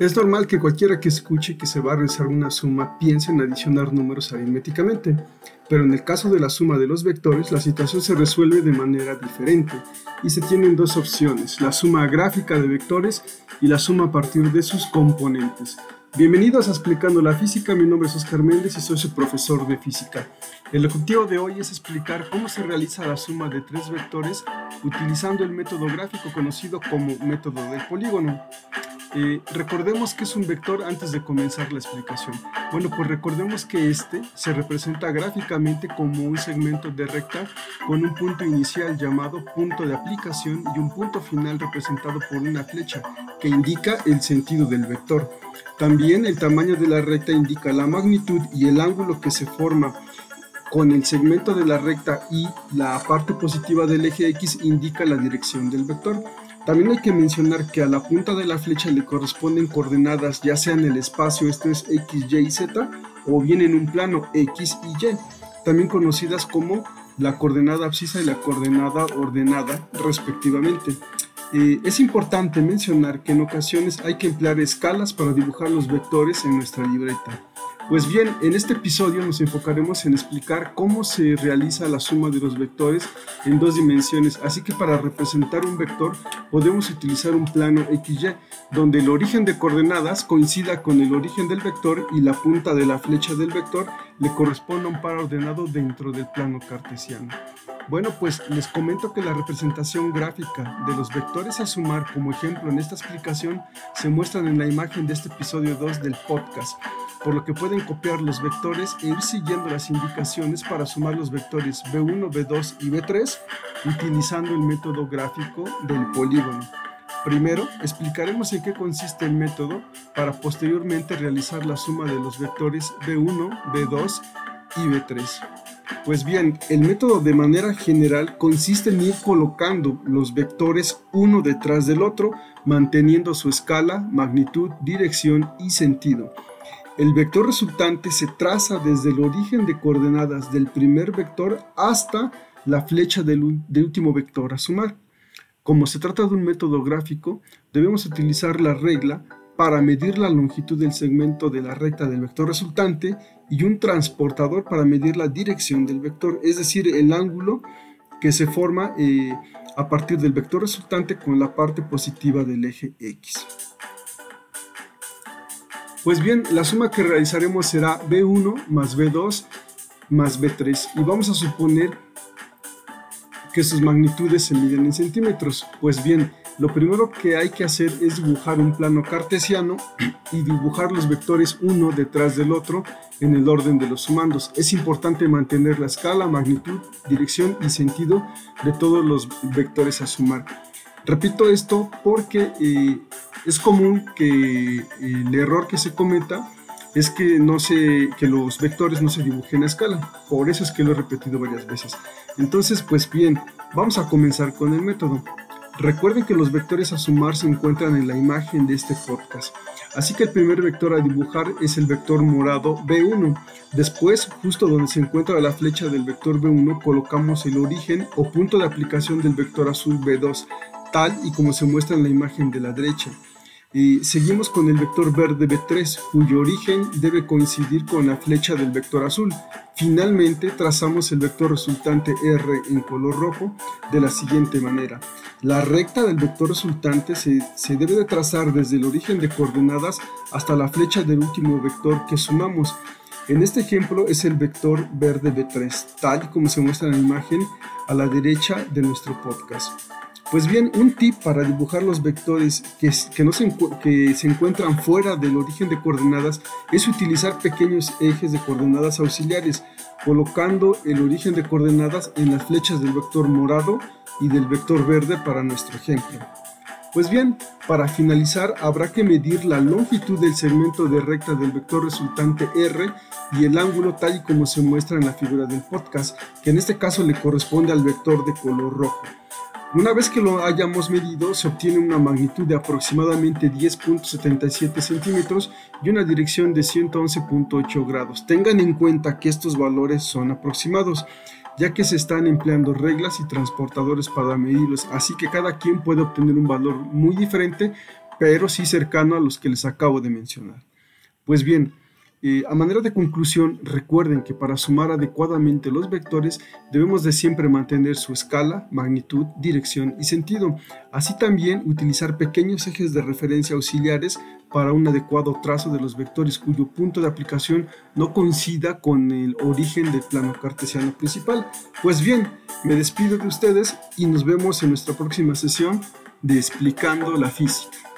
Es normal que cualquiera que escuche que se va a realizar una suma piense en adicionar números aritméticamente, pero en el caso de la suma de los vectores la situación se resuelve de manera diferente y se tienen dos opciones, la suma gráfica de vectores y la suma a partir de sus componentes. Bienvenidos a Explicando la Física, mi nombre es Oscar Méndez y soy su profesor de física. El objetivo de hoy es explicar cómo se realiza la suma de tres vectores utilizando el método gráfico conocido como método del polígono. Eh, recordemos que es un vector antes de comenzar la explicación. Bueno, pues recordemos que este se representa gráficamente como un segmento de recta con un punto inicial llamado punto de aplicación y un punto final representado por una flecha que indica el sentido del vector. También el tamaño de la recta indica la magnitud y el ángulo que se forma con el segmento de la recta y la parte positiva del eje X indica la dirección del vector. También hay que mencionar que a la punta de la flecha le corresponden coordenadas ya sea en el espacio, esto es X, Y y Z, o bien en un plano X y Y, también conocidas como la coordenada abscisa y la coordenada ordenada respectivamente. Eh, es importante mencionar que en ocasiones hay que emplear escalas para dibujar los vectores en nuestra libreta. Pues bien, en este episodio nos enfocaremos en explicar cómo se realiza la suma de los vectores en dos dimensiones, así que para representar un vector podemos utilizar un plano XY, donde el origen de coordenadas coincida con el origen del vector y la punta de la flecha del vector le corresponda a un par ordenado dentro del plano cartesiano. Bueno, pues les comento que la representación gráfica de los vectores a sumar como ejemplo en esta explicación se muestran en la imagen de este episodio 2 del podcast por lo que pueden copiar los vectores e ir siguiendo las indicaciones para sumar los vectores B1, B2 y B3 utilizando el método gráfico del polígono. Primero, explicaremos en qué consiste el método para posteriormente realizar la suma de los vectores B1, B2 y B3. Pues bien, el método de manera general consiste en ir colocando los vectores uno detrás del otro, manteniendo su escala, magnitud, dirección y sentido. El vector resultante se traza desde el origen de coordenadas del primer vector hasta la flecha del, último vector a sumar. Como se trata de un método gráfico, debemos utilizar la regla para medir la longitud del segmento de la recta del vector resultante y un transportador para medir la dirección del vector, es decir, el ángulo que se forma eh, a partir del vector resultante con la parte positiva del eje X. Pues bien, la suma que realizaremos será B1 más B2 más B3 y vamos a suponer que sus magnitudes se miden en centímetros. Pues bien, lo primero que hay que hacer es dibujar un plano cartesiano y dibujar los vectores uno detrás del otro en el orden de los sumandos. Es importante mantener la escala, magnitud, dirección y sentido de todos los vectores a sumar. Repito esto porque eh, es común que el error que se cometa es que, no se, que los vectores no se dibujen a escala. Por eso es que lo he repetido varias veces. Entonces, pues bien, vamos a comenzar con el método. Recuerden que los vectores a sumar se encuentran en la imagen de este podcast. Así que el primer vector a dibujar es el vector morado B1. Después, justo donde se encuentra la flecha del vector B1, colocamos el origen o punto de aplicación del vector azul B2 tal y como se muestra en la imagen de la derecha. Y seguimos con el vector verde B3, cuyo origen debe coincidir con la flecha del vector azul. Finalmente, trazamos el vector resultante R en color rojo de la siguiente manera. La recta del vector resultante se, se debe de trazar desde el origen de coordenadas hasta la flecha del último vector que sumamos. En este ejemplo es el vector verde B3, tal como se muestra en la imagen a la derecha de nuestro podcast. Pues bien, un tip para dibujar los vectores que, que, no se, que se encuentran fuera del origen de coordenadas es utilizar pequeños ejes de coordenadas auxiliares, colocando el origen de coordenadas en las flechas del vector morado y del vector verde para nuestro ejemplo. Pues bien, para finalizar habrá que medir la longitud del segmento de recta del vector resultante R y el ángulo tal y como se muestra en la figura del podcast, que en este caso le corresponde al vector de color rojo. Una vez que lo hayamos medido, se obtiene una magnitud de aproximadamente 10.77 centímetros y una dirección de 111.8 grados. Tengan en cuenta que estos valores son aproximados, ya que se están empleando reglas y transportadores para medirlos, así que cada quien puede obtener un valor muy diferente pero sí cercano a los que les acabo de mencionar. Pues bien, eh, a manera de conclusión, recuerden que para sumar adecuadamente los vectores debemos de siempre mantener su escala, magnitud, dirección y sentido. Así también utilizar pequeños ejes de referencia auxiliares para un adecuado trazo de los vectores cuyo punto de aplicación no coincida con el origen del plano cartesiano principal. Pues bien, me despido de ustedes y nos vemos en nuestra próxima sesión de Explicando la Física.